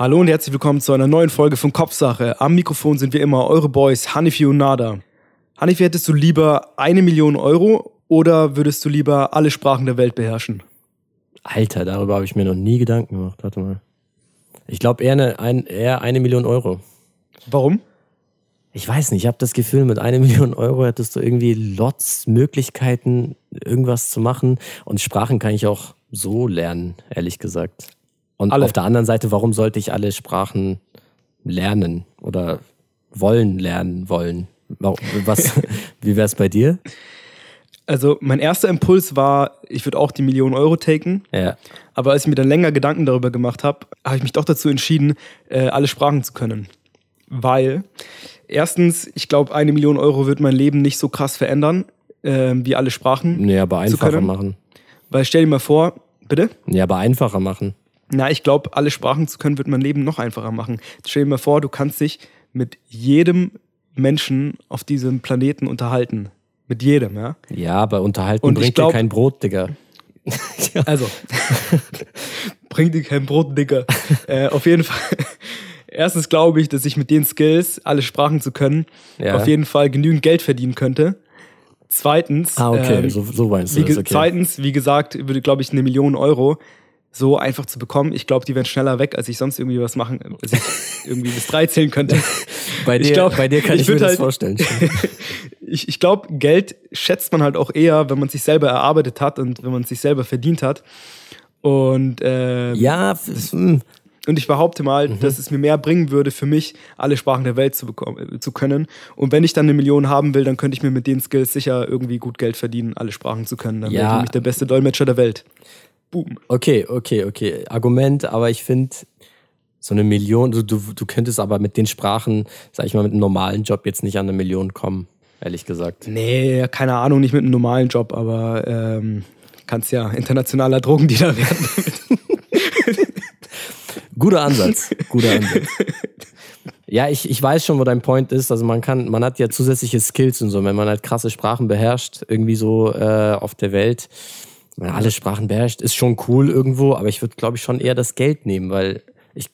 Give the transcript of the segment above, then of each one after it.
Hallo und herzlich willkommen zu einer neuen Folge von Kopfsache. Am Mikrofon sind wir immer eure Boys Hanifi und Nada. Hanifi, hättest du lieber eine Million Euro oder würdest du lieber alle Sprachen der Welt beherrschen? Alter, darüber habe ich mir noch nie Gedanken gemacht. Warte mal. Ich glaube eher eine, ein, eher eine Million Euro. Warum? Ich weiß nicht, ich habe das Gefühl, mit einer Million Euro hättest du irgendwie lots Möglichkeiten, irgendwas zu machen. Und Sprachen kann ich auch so lernen, ehrlich gesagt. Und Alle. auf der anderen Seite, warum sollte ich alle Sprachen lernen oder wollen lernen wollen? Was, wie wäre es bei dir? Also mein erster Impuls war, ich würde auch die Million Euro taken. Ja. Aber als ich mir dann länger Gedanken darüber gemacht habe, habe ich mich doch dazu entschieden, äh, alle Sprachen zu können. Weil, erstens, ich glaube, eine Million Euro wird mein Leben nicht so krass verändern, äh, wie alle Sprachen. Nee, aber einfacher machen. Weil stell dir mal vor, bitte? Nee, aber einfacher machen. Na, ich glaube, alle Sprachen zu können, wird mein Leben noch einfacher machen. Stell dir mal vor, du kannst dich mit jedem Menschen auf diesem Planeten unterhalten. Mit jedem, ja? Ja, aber unterhalten Und bringt glaub- dir kein Brot, Digga. Also, bringt dir kein Brot, Digga. äh, auf jeden Fall. Erstens glaube ich, dass ich mit den Skills, alle Sprachen zu können, Ja. auf jeden Fall genügend Geld verdienen könnte. Zweitens, Ah, okay, ähm, so, so meinst du wie, ge- das, okay. zweitens, wie gesagt, würde, glaube ich, eine Million Euro so einfach zu bekommen. Ich glaube, die wären schneller weg, als ich sonst irgendwie was machen, als ich irgendwie bis drei zählen könnte. Bei dir, ich glaub, bei dir kann ich ich, mir würd das halt- vorstellen. ich ich glaube, Geld schätzt man halt auch eher, wenn man sich selber erarbeitet hat und wenn man sich selber verdient hat. Und, äh, ja, hm, und ich behaupte mal, Mhm. dass es mir mehr bringen würde, für mich alle Sprachen der Welt zu, bekommen, äh, zu können. Und wenn ich dann eine Million haben will, dann könnte ich mir mit den Skills sicher irgendwie gut Geld verdienen, alle Sprachen zu können. Dann wäre Ja. ich nämlich der beste Dolmetscher der Welt. Boom. okay, okay, okay. Argument, aber ich finde, so eine Million, du, du, du könntest aber mit den Sprachen, sag ich mal, mit einem normalen Job jetzt nicht an eine Million kommen, ehrlich gesagt. Nee, keine Ahnung, nicht mit einem normalen Job, aber ähm, kannst ja internationaler Drogendealer werden. Guter Ansatz, guter Ansatz. Ja, ich, ich weiß schon, wo dein Point ist. Also man kann, man hat ja zusätzliche Skills und so, wenn man halt krasse Sprachen beherrscht, irgendwie so äh, auf der Welt, wenn man alle Sprachen beherrscht, ist schon cool irgendwo, aber ich würde, glaube ich, schon eher das Geld nehmen, weil ich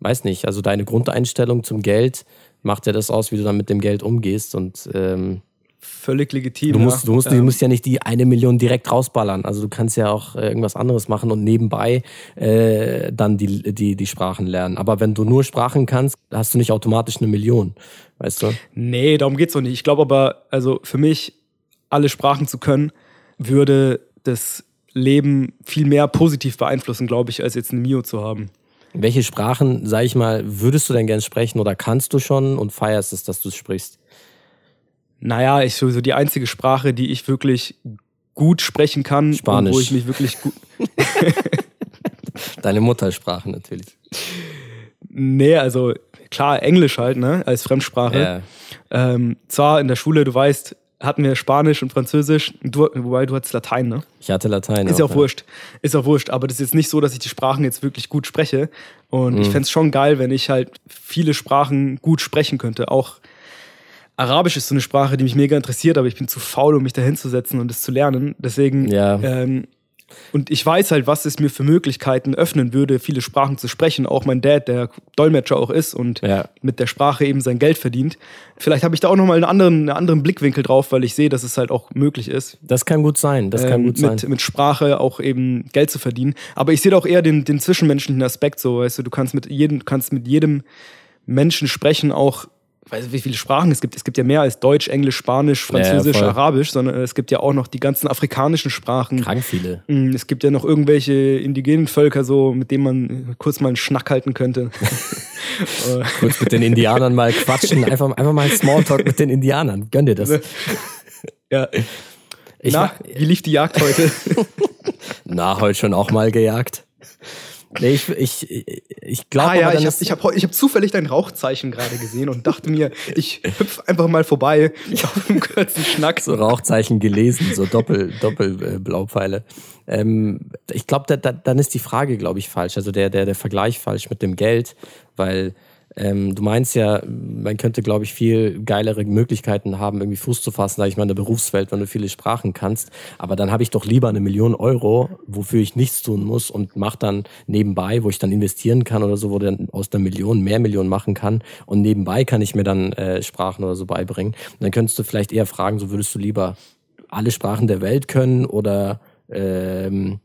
weiß nicht, also deine Grundeinstellung zum Geld macht ja das aus, wie du dann mit dem Geld umgehst und ähm, Völlig legitim. Du musst, ja. du, musst, Ähm, du musst ja nicht die eine Million direkt rausballern. Also du kannst ja auch äh, irgendwas anderes machen und nebenbei äh, dann die, die, die Sprachen lernen. Aber wenn du nur Sprachen kannst, hast du nicht automatisch eine Million. Weißt du? Nee, darum geht's doch nicht. Ich glaube aber, also für mich, alle Sprachen zu können, würde das Leben viel mehr positiv beeinflussen, glaube ich, als jetzt ein Mio zu haben. Welche Sprachen, sag ich mal, würdest du denn gern sprechen oder kannst du schon und feierst es, dass du es sprichst? Naja, ich so so die einzige Sprache, die ich wirklich gut sprechen kann Spanisch. wo ich mich wirklich gut. Deine Muttersprache natürlich. Nee, also klar, Englisch halt, ne, als Fremdsprache. Ja. Ähm, zwar in der Schule, du weißt, hatten wir Spanisch und Französisch, du, wobei du hattest Latein, ne? Ich hatte Latein. Ist ja auch ja. wurscht. Ist auch wurscht. Aber das ist jetzt nicht so, dass ich die Sprachen jetzt wirklich gut spreche. Und Mhm. ich fänd's schon geil, wenn ich halt viele Sprachen gut sprechen könnte. Auch Arabisch ist so eine Sprache, die mich mega interessiert, aber ich bin zu faul, um mich da hinzusetzen und es zu lernen. Deswegen, Ja. ähm, und ich weiß halt, was es mir für Möglichkeiten öffnen würde, viele Sprachen zu sprechen. Auch mein Dad, der Dolmetscher auch ist und Ja. mit der Sprache eben sein Geld verdient. Vielleicht habe ich da auch nochmal einen anderen, einen anderen Blickwinkel drauf, weil ich sehe, dass es halt auch möglich ist Das kann gut sein. Das kann ähm, gut sein. mit, mit Sprache auch eben Geld zu verdienen. Aber ich sehe da auch eher den, den zwischenmenschlichen Aspekt so, weißt du, du kannst mit jedem, kannst mit jedem Menschen sprechen, auch, weißt du, wie viele Sprachen es gibt. Es gibt ja mehr als Deutsch, Englisch, Spanisch, Ja, ja, Französisch, voll. Arabisch, sondern es gibt ja auch noch die ganzen afrikanischen Sprachen. Krank viele. Mm, Es gibt ja noch irgendwelche indigenen Völker, so, mit denen man kurz mal einen Schnack halten könnte. Kurz mit den Indianern mal quatschen. Einfach, einfach mal ein Smalltalk mit den Indianern. Gönn dir das. ja. Ich Na, wie lief die Jagd heute? na, heute schon auch mal gejagt. Nee, ich, ich, ich glaube, Ah ja, ich habe ich hab, ich hab zufällig dein Rauchzeichen gerade gesehen und dachte mir, ich hüpf einfach mal vorbei auf einem kurzen Schnack. so Rauchzeichen gelesen, so Doppel, Doppel äh, Blaupfeile. Ähm, ich glaube, da, da, dann ist die Frage, glaube ich, falsch. Also der, der, der Vergleich falsch mit dem Geld, weil Ähm, du meinst ja, man könnte, glaube ich, viel geilere Möglichkeiten haben, irgendwie Fuß zu fassen, sage ich mal, in der Berufswelt, wenn du viele Sprachen kannst. Aber dann habe ich doch lieber eine Million Euro, wofür ich nichts tun muss und mache dann nebenbei, wo ich dann investieren kann oder so, wo dann aus der Million mehr Millionen machen kann. Und nebenbei kann ich mir dann äh, Sprachen oder so beibringen. Und dann könntest du vielleicht eher fragen, so würdest du lieber alle Sprachen der Welt können oder ähm,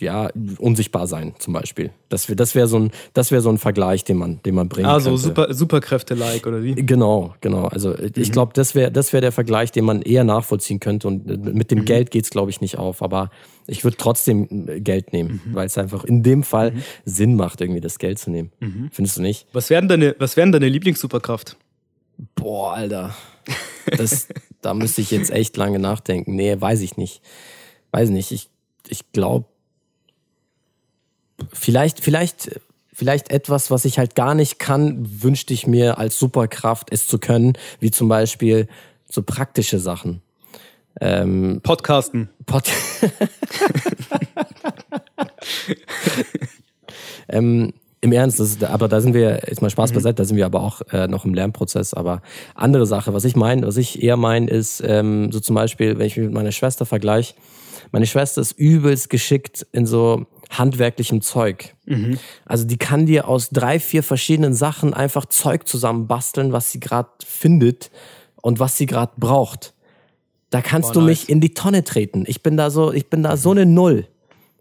ja, unsichtbar sein zum Beispiel. Das wäre das wär so, ein, wär so ein Vergleich, den man, den man bringen Also Super, Superkräfte-like, oder wie? Genau, genau. Also mhm. ich glaube, das wäre das wär der Vergleich, den man eher nachvollziehen könnte. Und äh, mit dem mhm. Geld geht's glaube ich, nicht auf. Aber ich würde trotzdem äh, Geld nehmen, mhm. weil es einfach in dem Fall mhm. Sinn macht, irgendwie das Geld zu nehmen. Mhm. Findest du nicht? Was wären deine, was wären deine Lieblingssuperkraft? Boah, Alter. Das, da müsste ich jetzt echt lange nachdenken. Nee, weiß ich nicht. Weiß nicht. Ich, ich glaube, vielleicht, vielleicht, vielleicht etwas, was ich halt gar nicht kann, wünschte ich mir als Superkraft, es zu können, wie zum Beispiel so praktische Sachen. Ähm, Podcasten. Pod ähm, Im Ernst, ist, aber da sind wir, jetzt mal Spaß mhm. beiseite, da sind wir aber auch äh, noch im Lernprozess. Aber andere Sache, was ich meine, was ich eher meine, ist ähm, so zum Beispiel, wenn ich mich mit meiner Schwester vergleiche, meine Schwester ist übelst geschickt in so handwerklichem Zeug. Mhm. Also die kann dir aus drei, vier verschiedenen Sachen einfach Zeug zusammenbasteln, was sie gerade findet und was sie gerade braucht. Da kannst oh, du nice. mich in die Tonne treten. Ich bin da so, ich bin da so eine Null.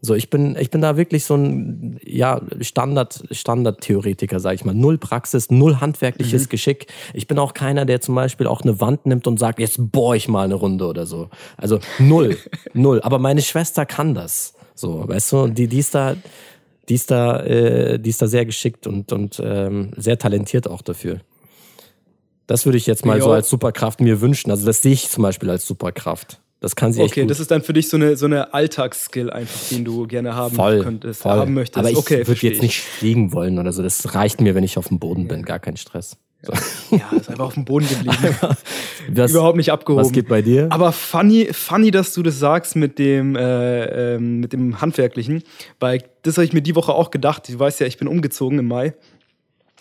So, ich bin, ich bin da wirklich so ein ja, Standard, Standard-Theoretiker, sag ich mal. Null Praxis, null handwerkliches mhm. Geschick. Ich bin auch keiner, der zum Beispiel auch eine Wand nimmt und sagt, jetzt bohr ich mal eine Runde oder so. Also null, null. Aber meine Schwester kann das. So, weißt du, die, die ist da, die ist da, äh, die ist da sehr geschickt und, und ähm, sehr talentiert auch dafür. Das würde ich jetzt mal jo. so als Superkraft mir wünschen. Also das sehe ich zum Beispiel als Superkraft. Das kann sie Okay, das ist dann für dich so eine, so eine Alltagsskill einfach, den du gerne haben voll, könntest, voll. haben möchtest. Aber ich okay, würde jetzt nicht fliegen wollen oder so. Das reicht mir, wenn ich auf dem Boden bin. Gar kein Stress. So. Ja, ist einfach auf dem Boden geblieben. das, Überhaupt nicht abgehoben. Was geht bei dir? Aber funny, funny, dass du das sagst mit dem, äh, äh, mit dem Handwerklichen, weil das habe ich mir die Woche auch gedacht. Du weißt ja, ich bin umgezogen im Mai.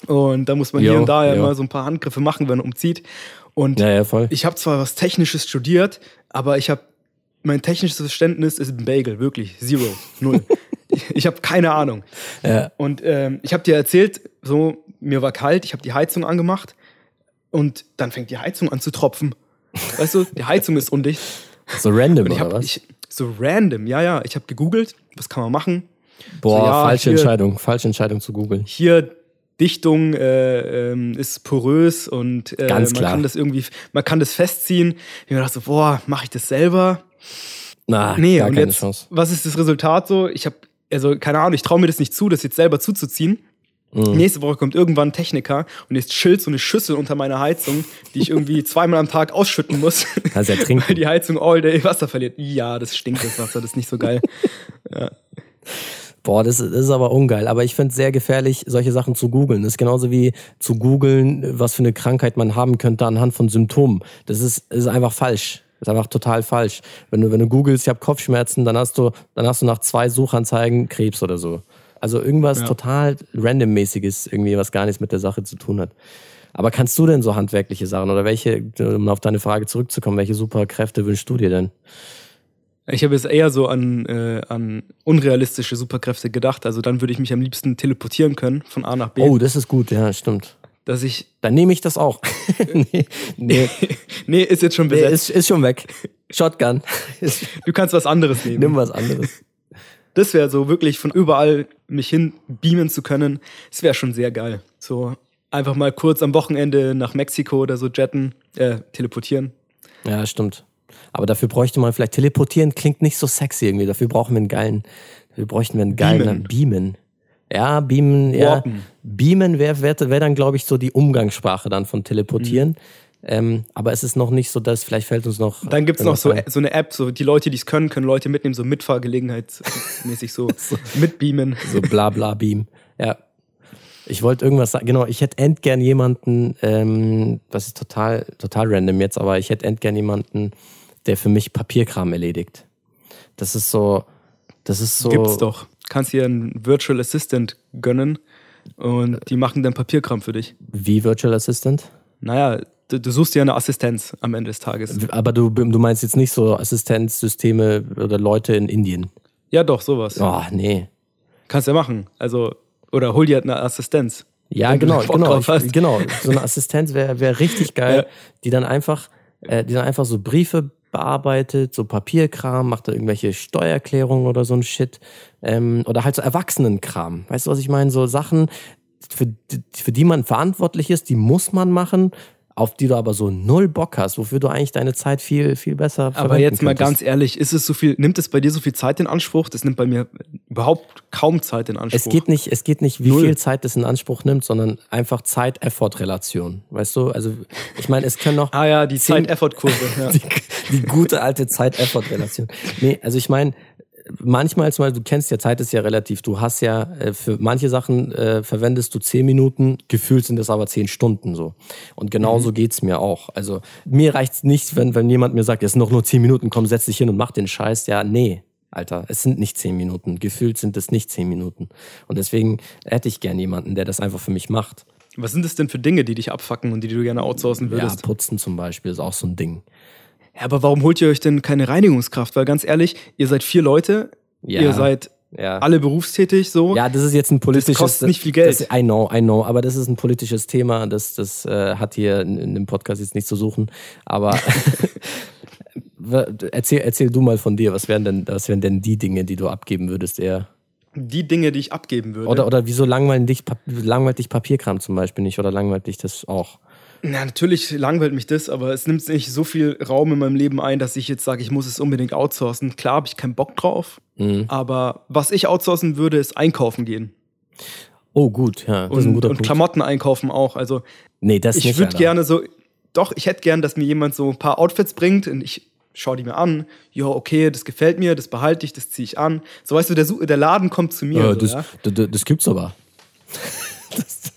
Und da muss man jo, hier und da ja jo. mal so ein paar Handgriffe machen, wenn man umzieht. Und ja, ja, ich habe zwar was Technisches studiert, aber ich habe mein technisches Verständnis ist ein Bagel, wirklich zero, null. ich habe keine Ahnung. Ja. Und ähm, ich habe dir erzählt, so mir war kalt, ich habe die Heizung angemacht und dann fängt die Heizung an zu tropfen. Weißt du, die Heizung ist undicht. So random hab, oder was? Ich, so random, ja, ja. Ich habe gegoogelt, was kann man machen? Boah, so, ja, falsche hier, Entscheidung, falsche Entscheidung zu googeln. Hier Dichtung äh, ähm, ist porös und äh, man kann das irgendwie, man kann das festziehen. Ich mir dachte so, boah, mache ich das selber? Na, nee, gar keine jetzt, Chance. was ist das Resultat so? Ich habe, also keine Ahnung, ich traue mir das nicht zu, das jetzt selber zuzuziehen. Mhm. Nächste Woche kommt irgendwann ein Techniker und jetzt chillt so eine Schüssel unter meiner Heizung, die ich irgendwie zweimal am Tag ausschütten muss. Kannst ja trinken. Weil die Heizung all day Wasser verliert. Ja, das stinkt, das Wasser, das ist nicht so geil. Ja. Boah, das, das ist aber ungeil. Aber ich finde es sehr gefährlich, solche Sachen zu googeln. Das ist genauso wie zu googeln, was für eine Krankheit man haben könnte anhand von Symptomen. Das ist, ist einfach falsch. Das ist einfach total falsch. Wenn du, wenn du googelst, ich habe Kopfschmerzen, dann hast du, dann hast du nach zwei Suchanzeigen Krebs oder so. Also irgendwas Ja. total randommäßiges, irgendwie, was gar nichts mit der Sache zu tun hat. Aber kannst du denn so handwerkliche Sachen oder welche, um auf deine Frage zurückzukommen, welche Superkräfte wünschst du dir denn? Ich habe jetzt eher so an, äh, an unrealistische Superkräfte gedacht. Also dann würde ich mich am liebsten teleportieren können von A nach B. Oh, das ist gut, ja, stimmt. Dass ich. Dann nehme ich das auch. nee, nee, nee, ist jetzt schon nee besetzt. ist, ist schon weg. Shotgun. du kannst was anderes nehmen. Nimm was anderes. Das wäre so wirklich von überall mich hin beamen zu können. Das wäre schon sehr geil. So einfach mal kurz am Wochenende nach Mexiko oder so jetten, äh, teleportieren. Ja, stimmt. Aber dafür bräuchte man vielleicht teleportieren, klingt nicht so sexy irgendwie. Dafür brauchen wir einen geilen, dafür bräuchten wir einen geilen Beamen. Beamen. Ja, Beamen, ja. Beamen wäre wär, wär dann, glaube ich, so die Umgangssprache dann von teleportieren. Ähm, aber es ist noch nicht so, dass vielleicht fällt uns noch. Dann gibt's noch so, ein. so eine App, so die Leute, die es können, können Leute mitnehmen, so Mitfahrgelegenheitsmäßig so, mitbeamen. So bla bla Beam. Ja. Ich wollte irgendwas sagen, genau, ich hätte endgern jemanden, ähm, das ist total, total random jetzt, aber ich hätte endgern jemanden, der für mich Papierkram erledigt. Das ist so, das ist so. Gibt's doch. Kannst dir einen Virtual Assistant gönnen, Und die machen dann Papierkram für dich. Wie Virtual Assistant? Naja, du, du suchst dir eine Assistenz am Ende des Tages. Aber du, du meinst jetzt nicht so Assistenzsysteme oder Leute in Indien? Ja, doch, sowas. Oh, nee. Kannst ja machen. Also, oder hol dir halt eine Assistenz. Ja, genau, genau, ich, genau. So eine Assistenz wäre wär richtig geil, Ja. die dann einfach, äh, die dann einfach so Briefe bearbeitet, so Papierkram, macht da irgendwelche Steuererklärungen oder so ein Shit. Ähm, oder halt so Erwachsenenkram. Weißt du, was ich meine? So Sachen, für, für die man verantwortlich ist, die muss man machen, auf die du aber so null Bock hast, wofür du eigentlich deine Zeit viel, viel besser Aber verwenden jetzt mal könntest. ganz ehrlich, ist es so viel, nimmt es bei dir so viel Zeit in Anspruch? Das nimmt bei mir überhaupt kaum Zeit in Anspruch. Es geht nicht, es geht nicht, wie Null. viel Zeit das in Anspruch nimmt, sondern einfach Zeit-Effort-Relation. Weißt du? Also, ich meine, es können noch Ah ja, die Zeit-Effort-Kurve. Ja. die, die gute alte Zeit-Effort-Relation. Nee, also ich meine, manchmal, zum Beispiel, du kennst ja, Zeit ist ja relativ. Du hast ja, äh, für manche Sachen äh, verwendest du zehn Minuten, gefühlt sind es aber zehn Stunden so. Und genauso geht's mir auch. Also mir reicht's nicht, wenn, wenn jemand mir sagt, es sind noch nur zehn Minuten, komm, setz dich hin und mach den Scheiß. Ja, nee. Alter, es sind nicht zehn Minuten. Gefühlt sind es nicht zehn Minuten. Und deswegen hätte ich gern jemanden, der das einfach für mich macht. Was sind das denn für Dinge, die dich abfacken und die du gerne outsourcen Ja, würdest? putzen zum Beispiel ist auch so ein Ding. Ja, aber warum holt ihr euch denn keine Reinigungskraft? Weil ganz ehrlich, ihr seid vier Leute, Ja. ihr seid Ja. alle berufstätig so. Ja, das ist jetzt ein politisches. kostet nicht viel Geld. Das, I know, I know, aber das ist ein politisches Thema. Das, das äh, hat hier in, in dem Podcast jetzt nichts zu suchen. Aber erzähl, erzähl du mal von dir. Was wären denn, was wären denn die Dinge, die du abgeben würdest eher? Die Dinge, die ich abgeben würde. Oder, oder wieso langweilt dich, langweilt dich Papierkram zum Beispiel nicht? Oder langweilt dich das auch? Na, natürlich langweilt mich das, aber es nimmt nicht so viel Raum in meinem Leben ein, dass ich jetzt sage, ich muss es unbedingt outsourcen. Klar habe ich keinen Bock drauf, Mhm. aber was ich outsourcen würde, ist einkaufen gehen. Oh, gut, ja. Das ist ein Und, guter und Punkt. Klamotten einkaufen auch. Also Nee, das ich nicht. würde gerne so, doch, ich hätte gern, dass mir jemand so ein paar Outfits bringt und ich schaue die mir an. Ja, okay, das gefällt mir, das behalte ich, das ziehe ich an. So weißt du, der, der Laden kommt zu mir. Ja, so, das, ja? das, das gibt's aber. das,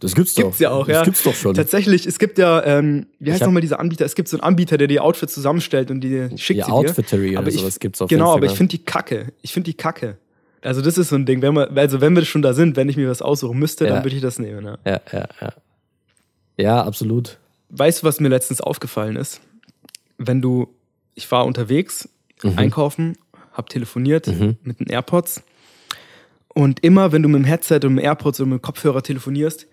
das gibt's doch. Gibt's ja auch, das ja. gibt's doch schon. Tatsächlich, es gibt ja, ähm, wie heißt nochmal dieser Anbieter? Es gibt so einen Anbieter, der die Outfits zusammenstellt und die schickt Ja, sie dir. Outfittery aber oder ich, sowas gibt's auf Genau, aber ich finde die kacke. Ich finde die kacke. Also das ist so ein Ding, wenn wir, also wenn wir schon da sind, wenn ich mir was aussuchen müsste, Ja. dann würde ich das nehmen. Ja. Ja, ja, ja. Ja, absolut. Weißt du, was mir letztens aufgefallen ist? Wenn du, ich war unterwegs, einkaufen, hab telefoniert mit den AirPods und immer, wenn du mit dem Headset und mit dem AirPods oder mit dem Kopfhörer telefonierst,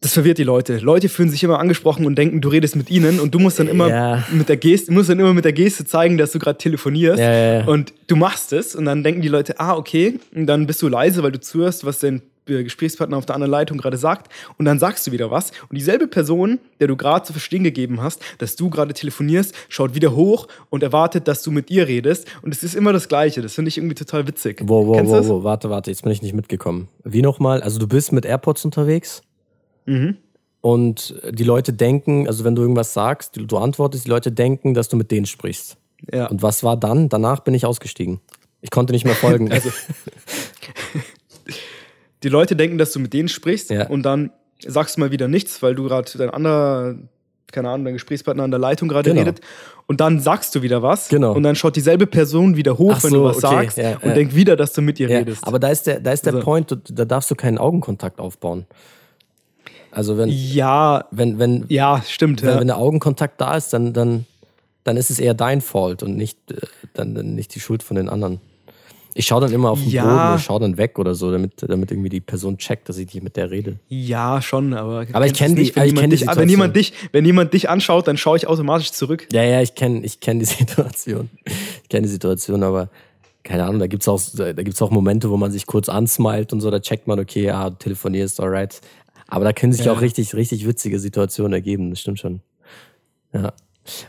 das verwirrt die Leute. Leute fühlen sich immer angesprochen und denken, du redest mit ihnen und du musst dann immer Ja. mit der Geste, musst dann immer mit der Geste zeigen, dass du gerade telefonierst. Ja, ja. Und du machst es und dann denken die Leute, ah, okay, und dann bist du leise, weil du zuhörst, was dein äh, Gesprächspartner auf der anderen Leitung gerade sagt und dann sagst du wieder was und dieselbe Person, der du gerade zu verstehen gegeben hast, dass du gerade telefonierst, schaut wieder hoch und erwartet, dass du mit ihr redest und es ist immer das Gleiche. Das finde ich irgendwie total witzig. Wow, wow, Kennst wow, wow, warte, warte, jetzt bin ich nicht mitgekommen. Wie nochmal? Also du bist mit AirPods unterwegs Mhm. und die Leute denken, also wenn du irgendwas sagst, du, du antwortest, die Leute denken, dass du mit denen sprichst. Ja. Und was war dann? Danach bin ich ausgestiegen. Ich konnte nicht mehr folgen. Also, die Leute denken, dass du mit denen sprichst Ja. und dann sagst du mal wieder nichts, weil du gerade dein anderer, keine Ahnung, dein Gesprächspartner an der Leitung gerade Genau. redet. Und dann sagst du wieder was. Genau. Und dann schaut dieselbe Person wieder hoch, Ach wenn so, du was okay, sagst ja, und ja. denkt wieder, dass du mit ihr redest. aber da ist der, da ist der Also- Point, da darfst du keinen Augenkontakt aufbauen. Also wenn, ja, wenn, wenn, ja, stimmt. wenn, wenn der Augenkontakt da ist, dann, dann, dann ist es eher dein Fault und nicht, äh, dann, dann nicht die Schuld von den anderen. Ich schaue dann immer auf den Ja. Boden oder schaue dann weg oder so, damit, damit irgendwie die Person checkt, dass ich nicht mit der rede. ja, schon, aber. Aber ich kennst kenn du die- nicht, wenn, ich kenn dich, wenn jemand dich, wenn jemand dich anschaut, dann schaue ich automatisch zurück. Ja, ja, ich kenne ich kenn die Situation. Ich kenne die Situation, aber keine Ahnung, da gibt's auch, da gibt's auch Momente, wo man sich kurz ansmilet und so, da checkt man, okay, ja, du telefonierst, alright. Aber da können sich Ja. auch richtig, richtig witzige Situationen ergeben, das stimmt schon. Ja.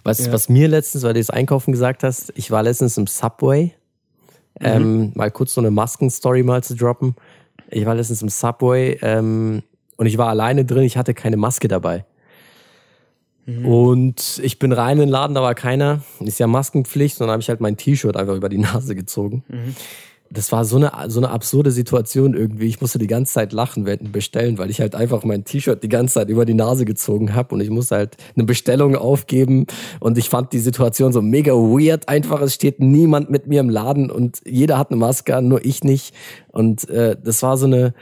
Was, Ja. was mir letztens, weil du das Einkaufen gesagt hast, ich war letztens im Subway, ähm, mal kurz so eine Masken-Story mal zu droppen. Ich war letztens im Subway ähm, und ich war alleine drin, ich hatte keine Maske dabei. Und ich bin rein in den Laden, da war keiner. Ist ja Maskenpflicht. Und dann habe ich halt mein T-Shirt einfach über die Nase gezogen. Das war so eine, so eine absurde Situation irgendwie. Ich musste die ganze Zeit lachen während Bestellen, weil ich halt einfach mein T-Shirt die ganze Zeit über die Nase gezogen habe und ich musste halt eine Bestellung aufgeben. Und ich fand die Situation so mega weird. Einfach, es steht niemand mit mir im Laden und jeder hat eine Maske an, nur ich nicht. Und äh, das war so eine,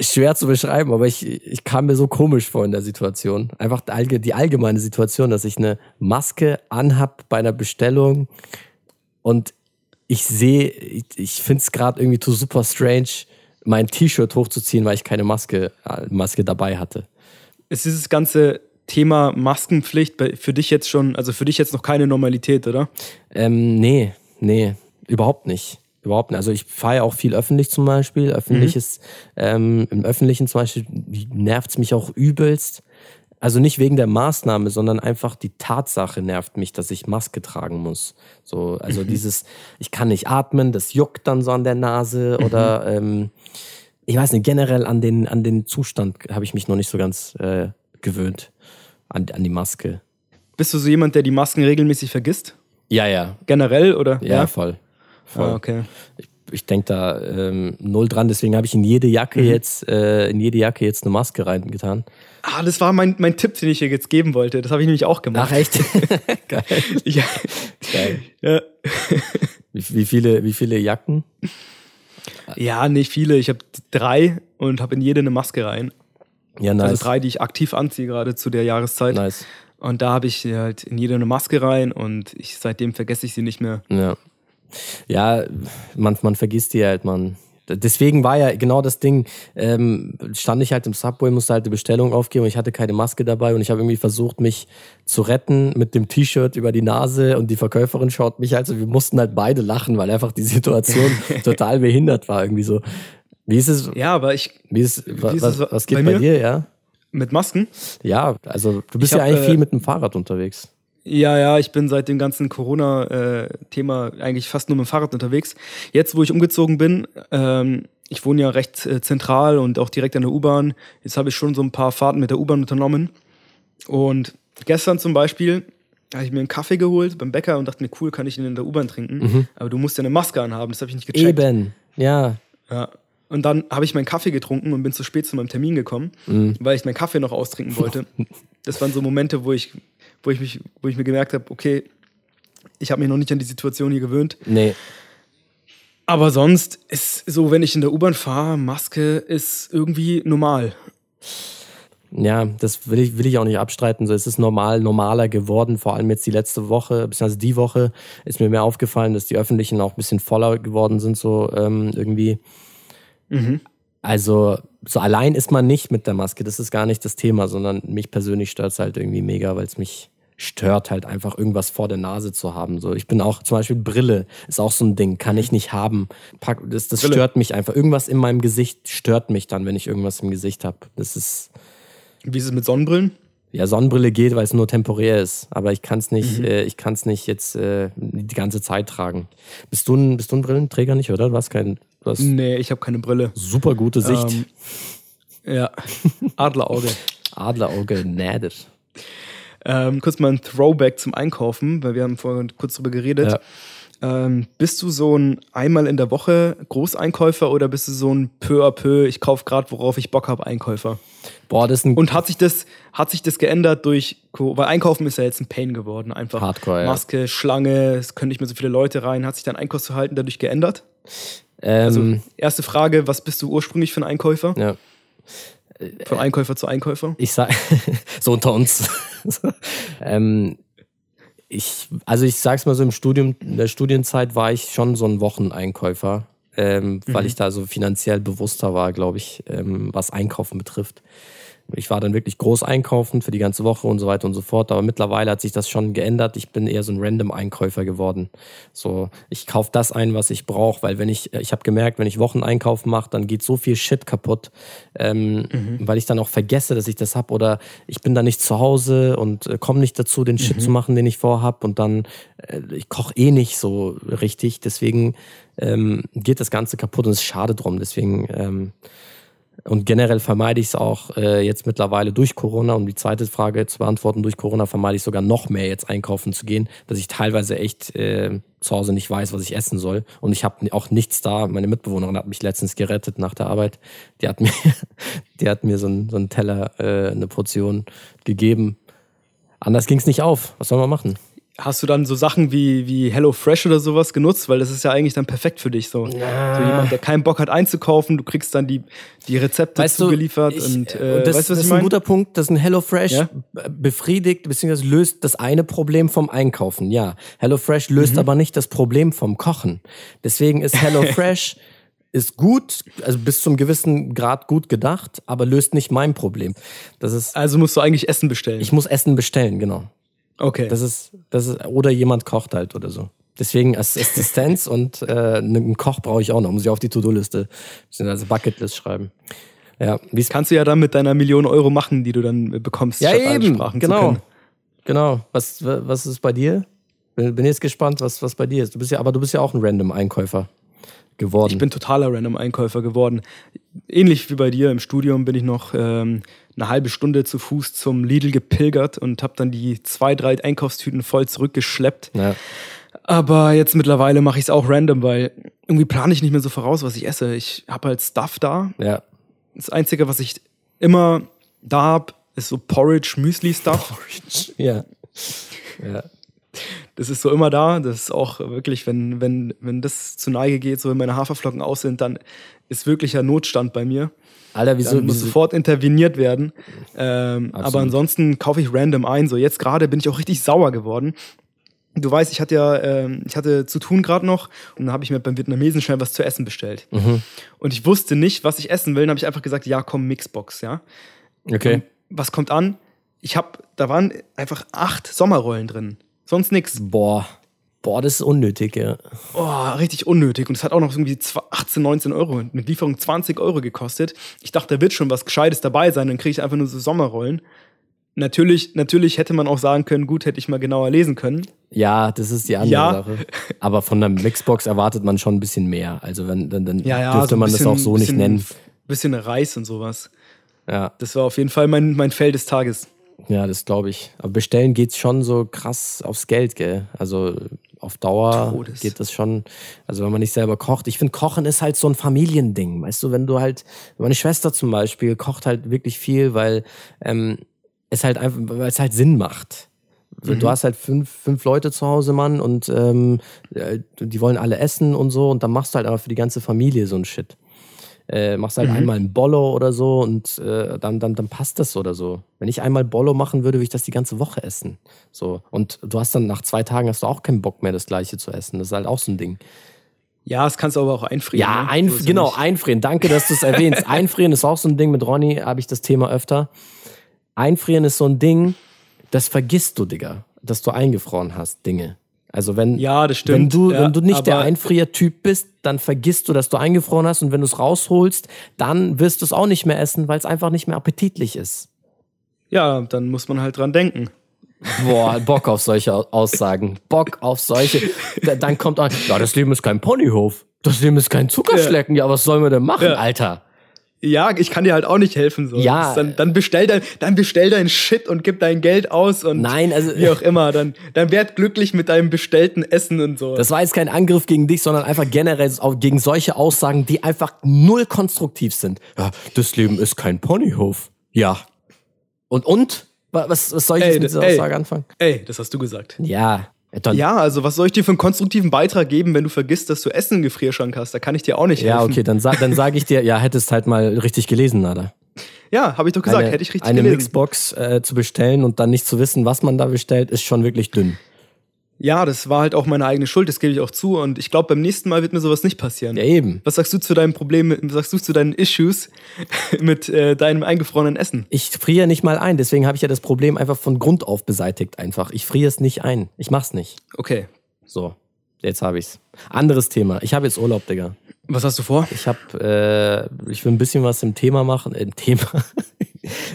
schwer zu beschreiben, aber ich, ich kam mir so komisch vor in der Situation. Einfach die allgemeine Situation, dass ich eine Maske anhab bei einer Bestellung und ich sehe, ich, ich finde es gerade irgendwie zu super strange, mein T-Shirt hochzuziehen, weil ich keine Maske, äh, Maske dabei hatte. Ist dieses ganze Thema Maskenpflicht für dich jetzt schon, also für dich jetzt noch keine Normalität, oder? Ähm, nee, nee, überhaupt nicht. Überhaupt nicht. Also ich fahre ja auch viel öffentlich zum Beispiel. Öffentliches, mhm. ähm, im Öffentlichen zum Beispiel nervt es mich auch übelst. Also nicht wegen der Maßnahme, sondern einfach die Tatsache nervt mich, dass ich Maske tragen muss. So, also mhm. dieses, ich kann nicht atmen, das juckt dann so an der Nase mhm. oder ähm, ich weiß nicht, generell an den, an den Zustand habe ich mich noch nicht so ganz äh, gewöhnt. An, an die Maske. Bist du so jemand, der die Masken regelmäßig vergisst? Ja, ja. Generell oder? Ja, ja? voll. voll. Ah, okay. Ich, ich denke da ähm, null dran, deswegen habe ich in jede Jacke mhm. jetzt, äh, in jede Jacke jetzt eine Maske reingetan. Ah, das war mein, mein Tipp, den ich dir jetzt geben wollte. Das habe ich nämlich auch gemacht. Ach echt? Geil. Ja. Geil. Ja. Wie, wie, viele, wie viele Jacken? Ja, nicht viele. Ich habe drei und habe in jede eine Maske rein. Ja, nice. Also drei, die ich aktiv anziehe, gerade zu der Jahreszeit. Nice. Und da habe ich halt in jede eine Maske rein und ich, seitdem vergesse ich sie nicht mehr. Ja. Ja, man, man vergisst die halt, man. Deswegen war ja genau das Ding, ähm, stand ich halt im Subway, musste halt eine Bestellung aufgeben und ich hatte keine Maske dabei und ich habe irgendwie versucht, mich zu retten mit dem T-Shirt über die Nase und die Verkäuferin schaut mich halt so, wir mussten halt beide lachen, weil einfach die Situation total behindert war irgendwie so. Wie ist es? Ja, aber ich. Wie ist, wie ist was, was geht bei, bei dir, ja? Mit Masken? Ja, also du bist hab, ja eigentlich äh, viel mit dem Fahrrad unterwegs. Ja, ja, ich bin seit dem ganzen Corona-Thema eigentlich fast nur mit dem Fahrrad unterwegs. Jetzt, wo ich umgezogen bin, ähm, ich wohne ja recht äh, zentral und auch direkt an der U-Bahn. Jetzt habe ich schon so ein paar Fahrten mit der U-Bahn unternommen. Und gestern zum Beispiel habe ich mir einen Kaffee geholt beim Bäcker und dachte mir, cool, kann ich ihn in der U-Bahn trinken. Mhm. Aber du musst ja eine Maske anhaben, das habe ich nicht gecheckt. Eben, ja. Ja. Und dann habe ich meinen Kaffee getrunken und bin zu spät zu meinem Termin gekommen, mhm. weil ich meinen Kaffee noch austrinken wollte. das waren so Momente, wo ich, wo ich, mich, wo ich mir gemerkt habe, okay, ich habe mich noch nicht an die Situation hier gewöhnt. Nee. Aber sonst ist so, wenn ich in der U-Bahn fahre, Maske ist irgendwie normal. Ja, das will ich, will ich auch nicht abstreiten. So, es ist normal, normaler geworden. Vor allem jetzt die letzte Woche, beziehungsweise die Woche, ist mir mehr aufgefallen, dass die öffentlichen auch ein bisschen voller geworden sind, so ähm, irgendwie. Mhm. Also so allein ist man nicht mit der Maske, das ist gar nicht das Thema, sondern mich persönlich stört es halt irgendwie mega, weil es mich stört halt einfach irgendwas vor der Nase zu haben. So, ich bin auch zum Beispiel Brille ist auch so ein Ding, kann ich nicht haben. Das, das stört mich einfach. Irgendwas in meinem Gesicht stört mich dann, wenn ich irgendwas im Gesicht habe. Das ist. Wie ist es mit Sonnenbrillen? Ja, Sonnenbrille geht, weil es nur temporär ist. Aber ich kann es nicht, mhm. äh, ich kann es nicht jetzt äh, die ganze Zeit tragen. Bist du ein, bist du ein Brillenträger nicht, oder? Du hast keinen. Du hast nee, ich habe keine Brille. Super gute Sicht. Ähm, ja, Adlerauge. Adlerauge, nader. Ähm, kurz mal ein Throwback zum Einkaufen, weil wir haben vorhin kurz drüber geredet. Ja. Ähm, bist du so ein einmal in der Woche Großeinkäufer oder bist du so ein peu à peu, ich kaufe gerade, worauf ich Bock habe, Einkäufer? Boah, das ist ein Und hat sich das, hat sich das geändert durch, weil Einkaufen ist ja jetzt ein Pain geworden, einfach. Hardcore, Maske, ja. Schlange, es können nicht mehr so viele Leute rein. Hat sich dein Einkaufsverhalten dadurch geändert? Ähm, also, erste Frage, was bist du ursprünglich für ein Einkäufer? Ja. Von Einkäufer zu Einkäufer? Ich sag, so unter uns. ähm, ich, also ich sag's mal so, im Studium, in der Studienzeit war ich schon so ein Wocheneinkäufer, ähm, mhm. weil ich da so finanziell bewusster war, glaube ich, ähm, was Einkaufen betrifft. Ich war dann wirklich groß einkaufen für die ganze Woche und so weiter und so fort. Aber mittlerweile hat sich das schon geändert. Ich bin eher so ein Random-Einkäufer geworden. So, ich kaufe das ein, was ich brauche, weil wenn ich, ich habe gemerkt, wenn ich Wocheneinkauf mache, dann geht so viel Shit kaputt, ähm, mhm. weil ich dann auch vergesse, dass ich das hab oder ich bin dann nicht zu Hause und äh, komme nicht dazu, den Shit mhm. zu machen, den ich vorhab und dann äh, ich koche eh nicht so richtig. Deswegen ähm, geht das Ganze kaputt und es ist schade drum. Deswegen ähm, und generell vermeide ich es auch äh, jetzt mittlerweile durch Corona, um die zweite Frage zu beantworten, durch Corona vermeide ich sogar noch mehr jetzt einkaufen zu gehen, dass ich teilweise echt äh, zu Hause nicht weiß, was ich essen soll. Und ich habe auch nichts da. Meine Mitbewohnerin hat mich letztens gerettet nach der Arbeit. Die hat mir, die hat mir so, ein, so einen Teller, äh, eine Portion gegeben. Anders ging es nicht auf. Was soll man machen? Hast du dann so Sachen wie, wie HelloFresh oder sowas genutzt? Weil das ist ja eigentlich dann perfekt für dich so. Ja. So jemand, der keinen Bock hat einzukaufen, du kriegst dann die, die Rezepte weißt zugeliefert. Du, ich, und, äh, das, weißt das ist ein guter Punkt, dass ein HelloFresh ja? befriedigt bzw. löst das eine Problem vom Einkaufen. Ja, HelloFresh löst mhm. aber nicht das Problem vom Kochen. Deswegen ist HelloFresh ist gut, also bis zum gewissen Grad gut gedacht, aber löst nicht mein Problem. Das ist also musst du eigentlich Essen bestellen. Ich muss Essen bestellen, genau. Okay. Das ist, das ist, oder jemand kocht halt oder so. Deswegen Assistenz und äh, einen Koch brauche ich auch noch, muss ich auf die To-Do-Liste, also Bucketlist schreiben. Ja, wie's kannst du ja dann mit deiner Million Euro machen, die du dann bekommst, ja, eben, Sprachen genau. Genau. Was, was ist bei dir? Bin, bin jetzt gespannt, was, was bei dir ist. Du bist ja, aber du bist ja auch ein random Einkäufer geworden. Ich bin totaler random Einkäufer geworden. Ähnlich wie bei dir im Studium bin ich noch ähm, eine halbe Stunde zu Fuß zum Lidl gepilgert und habe dann die zwei, drei Einkaufstüten voll zurückgeschleppt. Ja. Aber jetzt mittlerweile mache ich es auch random, weil irgendwie plane ich nicht mehr so voraus, was ich esse. Ich habe halt Stuff da. Ja. Das Einzige, was ich immer da habe, ist so Porridge, Müsli-Stuff. Porridge, ja. ja. Das ist so immer da. Das ist auch wirklich, wenn, wenn, wenn das zu Neige geht, so wenn meine Haferflocken aus sind, dann ist wirklicher Notstand bei mir. Alter, wieso? Dann muss sofort interveniert werden. Ähm, aber ansonsten kaufe ich random ein. So jetzt gerade bin ich auch richtig sauer geworden. Du weißt, ich hatte ja, äh, ich hatte zu tun gerade noch und dann habe ich mir beim Vietnamesen schnell was zu essen bestellt. Mhm. Und ich wusste nicht, was ich essen will. Dann habe ich einfach gesagt, ja, komm, Mixbox, ja. Okay. Und was kommt an? Ich habe, da waren einfach acht Sommerrollen drin. Sonst nix. Boah. Boah, das ist unnötig, ja. Oh, richtig unnötig. Und es hat auch noch irgendwie 18, 19 Euro mit Lieferung 20 Euro gekostet. Ich dachte, da wird schon was Gescheites dabei sein. Dann kriege ich einfach nur so Sommerrollen. Natürlich, natürlich hätte man auch sagen können, gut, hätte ich mal genauer lesen können. Ja, das ist die andere ja. Sache. Aber von der Mixbox erwartet man schon ein bisschen mehr. Also wenn, dann, dann ja, ja, dürfte so man bisschen, das auch so bisschen, nicht nennen. Bisschen Reis und sowas. Ja. Das war auf jeden Fall mein, mein Feld des Tages. Ja, das glaube ich. Aber bestellen geht's schon so krass aufs Geld, gell? Also auf Dauer Todes. geht das schon. Also wenn man nicht selber kocht. Ich finde, Kochen ist halt so ein Familiending. Weißt du, wenn du halt, meine Schwester zum Beispiel kocht halt wirklich viel, weil ähm, es halt einfach, weil es halt Sinn macht. Mhm. Du hast halt fünf, fünf Leute zu Hause, Mann, und ähm, äh, die wollen alle essen und so, und dann machst du halt aber für die ganze Familie so ein Shit äh, machst halt mhm. einmal ein Bollo oder so und äh, dann, dann, dann passt das oder so. Wenn ich einmal Bollo machen würde, würde ich das die ganze Woche essen. So. Und du hast dann nach zwei Tagen hast du auch keinen Bock mehr, das gleiche zu essen. Das ist halt auch so ein Ding. Ja, das kannst du aber auch einfrieren. Ja, ne? genau, einfrieren. Danke, dass du es erwähnst. einfrieren ist auch so ein Ding. Mit Ronny habe ich das Thema öfter. Einfrieren ist so ein Ding, das vergisst du, Digga, dass du eingefroren hast, Dinge. Also wenn, ja, das stimmt. wenn du, ja, wenn du nicht der Einfriertyp bist, dann vergisst du, dass du eingefroren hast und wenn du es rausholst, dann wirst du es auch nicht mehr essen, weil es einfach nicht mehr appetitlich ist. Ja, dann muss man halt dran denken. Boah, Bock auf solche Aussagen. Bock auf solche. Dann kommt ein, ja, das Leben ist kein Ponyhof. Das Leben ist kein Zuckerschlecken. Ja, was sollen wir denn machen, ja. Alter? Ja, ich kann dir halt auch nicht helfen. So. Ja. Dann, dann, bestell dein, dann bestell dein Shit und gib dein Geld aus und Nein, also, wie auch immer. Dann, dann werd glücklich mit deinem bestellten Essen und so. Das war jetzt kein Angriff gegen dich, sondern einfach generell gegen solche Aussagen, die einfach null konstruktiv sind. Ja, das Leben ist kein Ponyhof. Ja. Und, und? Was, was soll ich ey, jetzt mit dieser Aussage anfangen? Ey, das hast du gesagt. Ja, dann ja, also was soll ich dir für einen konstruktiven Beitrag geben, wenn du vergisst, dass du Essen im Gefrierschrank hast? Da kann ich dir auch nicht helfen. Ja, okay, dann, sa dann sage ich dir, ja, hättest halt mal richtig gelesen, Nada. Ja, habe ich doch gesagt, eine, hätte ich richtig eine gelesen. Eine Mixbox äh, zu bestellen und dann nicht zu wissen, was man da bestellt, ist schon wirklich dünn. Ja, das war halt auch meine eigene Schuld, das gebe ich auch zu. Und ich glaube, beim nächsten Mal wird mir sowas nicht passieren. Ja, eben. Was sagst du zu deinem Problem, was sagst du zu deinen Issues mit äh, deinem eingefrorenen Essen? Ich friere nicht mal ein, deswegen habe ich ja das Problem einfach von Grund auf beseitigt einfach. Ich friere es nicht ein. Ich mach's nicht. Okay. So, jetzt habe ich's. Anderes Thema. Ich habe jetzt Urlaub, Digga. Was hast du vor? Ich habe, äh, ich will ein bisschen was im Thema machen, äh, im Thema.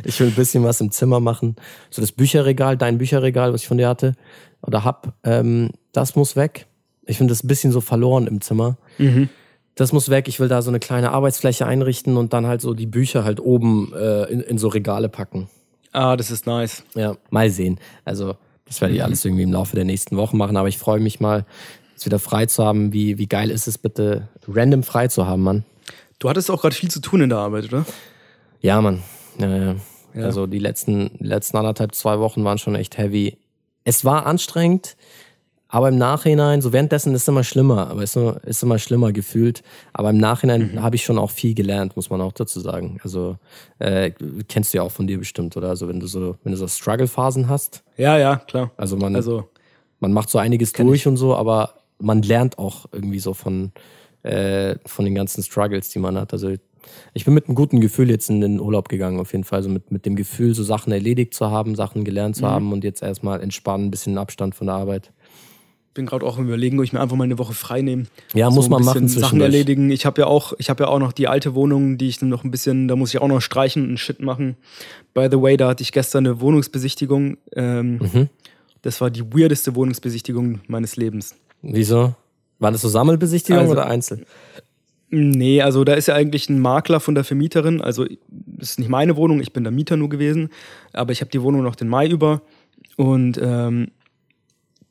ich will ein bisschen was im Zimmer machen. So das Bücherregal, dein Bücherregal, was ich von dir hatte oder hab, ähm, das muss weg. Ich finde das ein bisschen so verloren im Zimmer. Mhm. Das muss weg. Ich will da so eine kleine Arbeitsfläche einrichten und dann halt so die Bücher halt oben äh, in, in so Regale packen. Ah, das ist nice. Ja, mal sehen. Also, das werde ich mhm. alles irgendwie im Laufe der nächsten Wochen machen, aber ich freue mich mal, es wieder frei zu haben. Wie, wie geil ist es bitte, random frei zu haben, Mann? Du hattest auch gerade viel zu tun in der Arbeit, oder? Ja, Mann. Ja, ja. ja. Also die letzten, letzten anderthalb, zwei Wochen waren schon echt heavy es war anstrengend, aber im Nachhinein, so währenddessen ist es immer schlimmer, aber ist immer, ist immer schlimmer gefühlt. Aber im Nachhinein mhm. habe ich schon auch viel gelernt, muss man auch dazu sagen. Also äh, kennst du ja auch von dir bestimmt, oder? Also wenn du so, wenn du so Struggle-Phasen hast. Ja, ja, klar. Also man, also, man macht so einiges durch ich. und so, aber man lernt auch irgendwie so von, äh, von den ganzen Struggles, die man hat. Also ich bin mit einem guten Gefühl jetzt in den Urlaub gegangen, auf jeden Fall. Also mit, mit dem Gefühl, so Sachen erledigt zu haben, Sachen gelernt zu mhm. haben und jetzt erstmal entspannen, ein bisschen Abstand von der Arbeit bin gerade auch im Überlegen, ob ich mir einfach mal eine Woche frei nehme. Ja, so muss man machen. Sachen erledigen. Ich habe ja auch, ich habe ja auch noch die alte Wohnung, die ich dann noch ein bisschen, da muss ich auch noch streichen und Shit machen. By the way, da hatte ich gestern eine Wohnungsbesichtigung. Ähm, mhm. Das war die weirdeste Wohnungsbesichtigung meines Lebens. Wieso? War das so Sammelbesichtigung also, oder einzeln? Nee, also da ist ja eigentlich ein Makler von der Vermieterin. Also das ist nicht meine Wohnung, ich bin der Mieter nur gewesen. Aber ich habe die Wohnung noch den Mai über. Und ähm,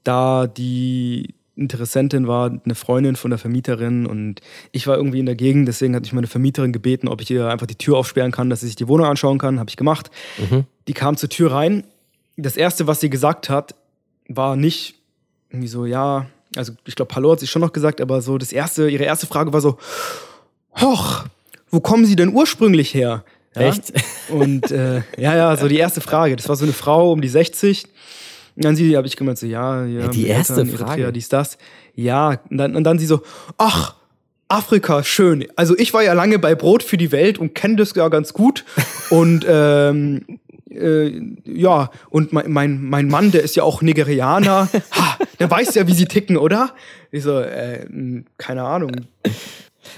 da die Interessentin war eine Freundin von der Vermieterin und ich war irgendwie in der Gegend, deswegen hatte ich meine Vermieterin gebeten, ob ich ihr einfach die Tür aufsperren kann, dass sie sich die Wohnung anschauen kann. Habe ich gemacht. Mhm. Die kam zur Tür rein. Das erste, was sie gesagt hat, war nicht irgendwie so, ja, also ich glaube, Hallo hat sie schon noch gesagt, aber so das erste, ihre erste Frage war so, hoch, wo kommen Sie denn ursprünglich her? Ja? Echt? Und äh, ja, ja, so die erste Frage. Das war so eine Frau um die 60 und dann sie, habe ich gemeint so, ja, ja. Die erste Eltern, Frage. Ja, dies, das. Ja, und dann, und dann sie so, ach, Afrika, schön. Also ich war ja lange bei Brot für die Welt und kenne das ja ganz gut. und ähm, äh, ja, und mein, mein, mein Mann, der ist ja auch Nigerianer. Ha, der weiß ja, wie sie ticken, oder? Ich so, äh, keine Ahnung.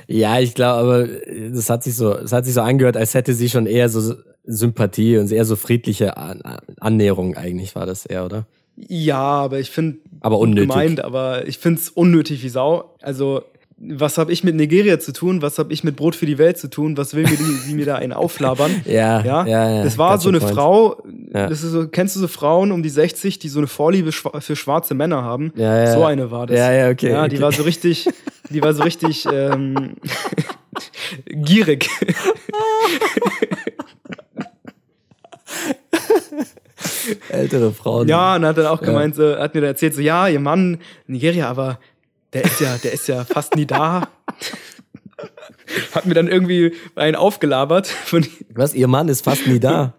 Ja, ich glaube, aber das hat sich so, das hat sich so angehört, als hätte sie schon eher so Sympathie und eher so friedliche Annäherung eigentlich war das eher, oder? Ja, aber ich finde aber unnötig. gemeint, aber ich finde es unnötig wie Sau. Also was habe ich mit Nigeria zu tun? Was habe ich mit Brot für die Welt zu tun? Was will mir die, die mir da einen auflabern? ja, ja, ja, ja, Das war so eine point. Frau, ja. das ist so, kennst du so Frauen um die 60, die so eine Vorliebe für schwarze Männer haben? Ja, ja. So eine war das. Ja, ja, okay. Ja, die okay. war so richtig, die war so richtig ähm, gierig. Ältere Frauen. Ja, und hat dann auch gemeint, so, hat mir dann erzählt, so, ja, ihr Mann, Nigeria, aber der ist ja, der ist ja fast nie da. hat mir dann irgendwie einen aufgelabert. Was, ihr Mann ist fast nie da?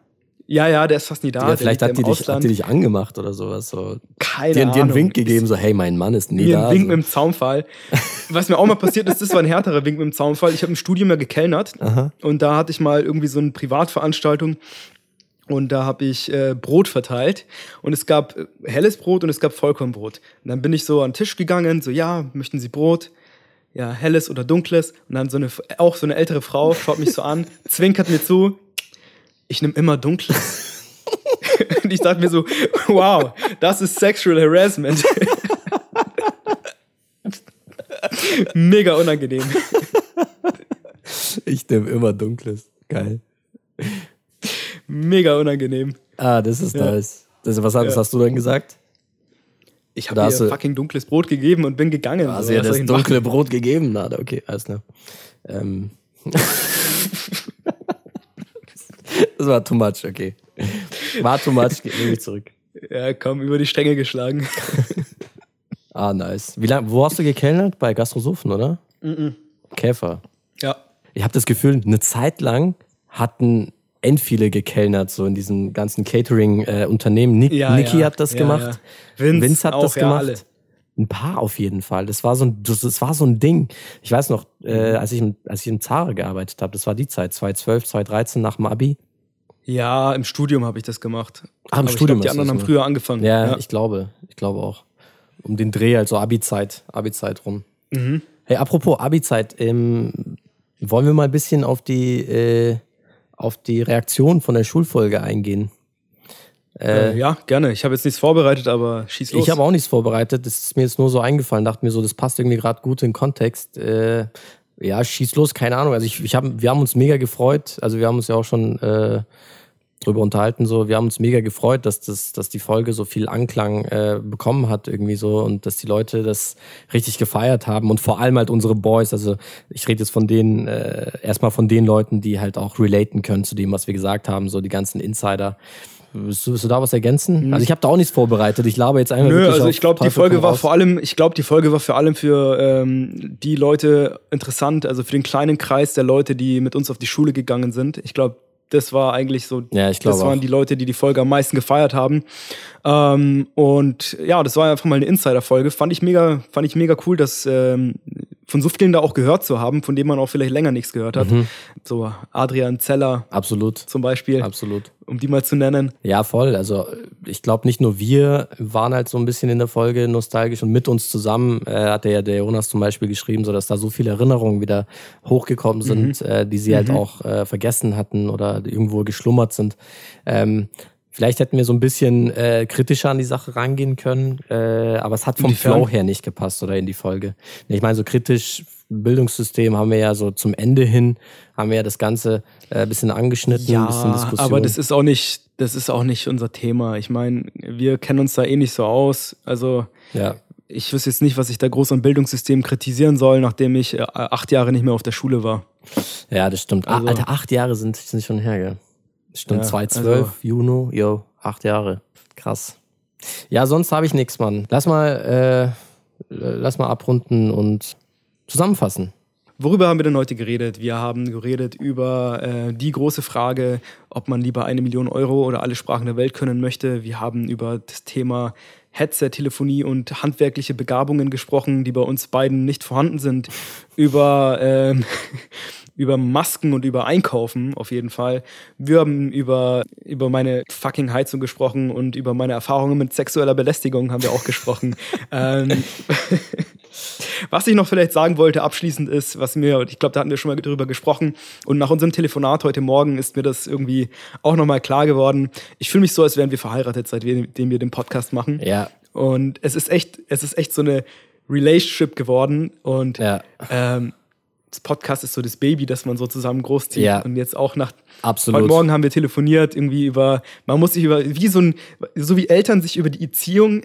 Ja, ja, der ist fast nie da. Ja, vielleicht hat die, dich, hat die dich angemacht oder sowas. So. Keine dir, Ahnung. Dir einen Wink gegeben, so, hey, mein Mann ist nie mir da. Ein Wink so. mit dem Zaunfall. Was mir auch mal passiert ist, das war ein härterer Wink mit dem Zaunfall. Ich habe im Studium ja gekellnert Aha. und da hatte ich mal irgendwie so eine Privatveranstaltung und da habe ich äh, Brot verteilt und es gab äh, helles Brot und es gab Vollkornbrot. Und dann bin ich so an den Tisch gegangen, so ja, möchten Sie Brot? Ja, helles oder dunkles? Und dann so eine auch so eine ältere Frau schaut mich so an, zwinkert mir zu. Ich nehme immer dunkles. und ich dachte mir so, wow, das ist Sexual Harassment. Mega unangenehm. Ich nehme immer dunkles. Geil. Mega unangenehm. Ah, das ist ja. nice. Das, was, ja. hast du dann gesagt? Ich habe ihr fucking dunkles Brot gegeben und bin gegangen. Hast so, ihr das dunkle machen? Brot gegeben? Na, okay, alles klar. Ähm. das war too much, okay. War too much, nehme ich zurück. Ja, komm, über die Stränge geschlagen. ah, nice. Wie lang, wo hast du gekellnert? Bei Gastrosophen, oder? Mm, -mm. Käfer. Ja. Ich habe das Gefühl, eine Zeit lang hatten end viele gekellnert, so in diesem ganzen Catering-Unternehmen. Äh, ja, Niki ja. hat das ja, gemacht. Vince, Vince, hat auch, das gemacht. Alle. Ein paar auf jeden Fall. Das war so ein, das, das war so ein Ding. Ich weiß noch, äh, als ich, als ich in Zara gearbeitet habe, das war die Zeit, 2012, 2013 nach dem Abi. Ja, im Studium habe ich das gemacht. Ah, im Aber Studium. Glaub, die anderen haben früher angefangen. Ja, ja, ich glaube. Ich glaube auch. Um den Dreh, also Abi-Zeit, Abi-Zeit rum. Mhm. Hey, apropos Abi-Zeit, ähm, wollen wir mal ein bisschen auf die, äh, auf die Reaktion von der Schulfolge eingehen. Äh, äh, ja, gerne. Ich habe jetzt nichts vorbereitet, aber schieß los. Ich habe auch nichts vorbereitet. Das ist mir jetzt nur so eingefallen. Dachte mir so, das passt irgendwie gerade gut in den Kontext. Äh, ja, schieß los, keine Ahnung. Also ich, ich hab, wir haben uns mega gefreut. Also wir haben uns ja auch schon äh, drüber unterhalten. So, wir haben uns mega gefreut, dass das, dass die Folge so viel Anklang äh, bekommen hat irgendwie so und dass die Leute das richtig gefeiert haben und vor allem halt unsere Boys. Also ich rede jetzt von denen äh, erstmal von den Leuten, die halt auch relaten können zu dem, was wir gesagt haben, so die ganzen Insider willst du, willst du da was ergänzen? Also ich habe da auch nichts vorbereitet. Ich laber jetzt einfach Nö, also ich glaube, die Folge war raus. vor allem, ich glaube, die Folge war vor allem für ähm, die Leute interessant, also für den kleinen Kreis der Leute, die mit uns auf die Schule gegangen sind. Ich glaube, das war eigentlich so, Ja, ich glaube das waren auch. die Leute, die die Folge am meisten gefeiert haben. Ähm, und ja, das war einfach mal eine Insider-Folge. Fand ich mega, fand ich mega cool, das ähm, von so vielen da auch gehört zu haben, von denen man auch vielleicht länger nichts gehört hat. Mhm. So Adrian Zeller Absolut. zum Beispiel, Absolut. um die mal zu nennen. Ja, voll. Also ich glaube, nicht nur wir waren halt so ein bisschen in der Folge nostalgisch und mit uns zusammen äh, hat ja der Jonas zum Beispiel geschrieben, so dass da so viele Erinnerungen wieder hochgekommen sind, äh, die sie halt auch äh, vergessen hatten oder irgendwo geschlummert sind. Ähm, vielleicht hätten wir so ein bisschen äh, kritischer an die Sache rangehen können, äh, aber es hat vom? Flow her nicht gepasst oder in die Folge. Ich meine, so kritisch Bildungssystem haben wir ja so zum Ende hin, haben wir ja das Ganze äh, ein bisschen angeschnitten, ein bisschen Diskussion. aber das ist auch nicht, das ist auch nicht unser Thema. Ich meine, wir kennen uns da eh nicht so aus. Also ja. ich wüsste jetzt nicht, was ich da groß am Bildungssystem kritisieren soll, nachdem ich äh, acht Jahre nicht mehr auf der Schule war. Ja, das stimmt. Also- ah, Alter, acht Jahre sind, sind schon her, gell? Stimmt, Ja, 2012, also- Juno, yo, acht Jahre. Krass. Ja, sonst habe ich nichts, Mann. Lass mal, äh, lass mal abrunden und zusammenfassen. Worüber haben wir denn heute geredet? Wir haben geredet über äh, die große Frage, ob man lieber eine Million Euro oder alle Sprachen der Welt können möchte. Wir haben über das Thema Headset, Telefonie und handwerkliche Begabungen gesprochen, die bei uns beiden nicht vorhanden sind. Über, ähm, über Masken und über Einkaufen auf jeden Fall. Wir haben über, über meine fucking Heizung gesprochen und über meine Erfahrungen mit sexueller Belästigung haben wir auch gesprochen. ähm, was ich noch vielleicht sagen wollte abschließend ist, was mir, ich glaube, da hatten wir schon mal drüber gesprochen und nach unserem Telefonat heute Morgen ist mir das irgendwie auch nochmal klar geworden. Ich fühle mich so, als wären wir verheiratet, seitdem wir den Podcast machen. Ja, Und es ist echt, es ist echt so eine Relationship geworden und ja, ähm, Podcast ist so das Baby, das man so zusammen großzieht. Ja. Und jetzt auch nach absolut. Heute Morgen haben wir telefoniert, irgendwie über, man muss sich über, wie so ein, so wie Eltern sich über die Erziehung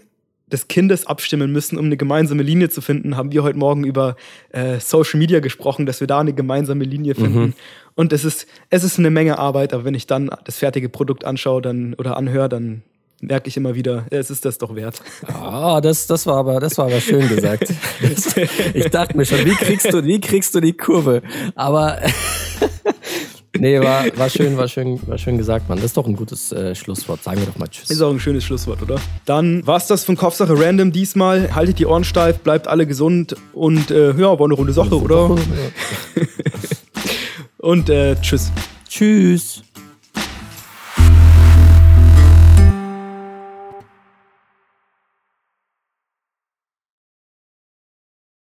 des Kindes abstimmen müssen, um eine gemeinsame Linie zu finden, haben wir heute Morgen über äh, Social Media gesprochen, dass wir da eine gemeinsame Linie finden. Und es ist, es ist eine Menge Arbeit, aber wenn ich dann das fertige Produkt anschaue dann, oder anhöre, dann merke ich immer wieder, es ist das doch wert. Ah, das, das war aber, das war aber schön gesagt. Ich dachte mir schon, wie kriegst du, wie kriegst du die Kurve? Aber nee, war, war schön, war schön, war schön gesagt, Mann. Das ist doch ein gutes äh, Schlusswort. Sagen wir doch mal Tschüss. Ist auch ein schönes Schlusswort, oder? Dann war's das von Kopfsache Random diesmal. Haltet die Ohren steif, bleibt alle gesund und äh, ja, war eine runde Sache, oder? Und äh, tschüss. Tschüss.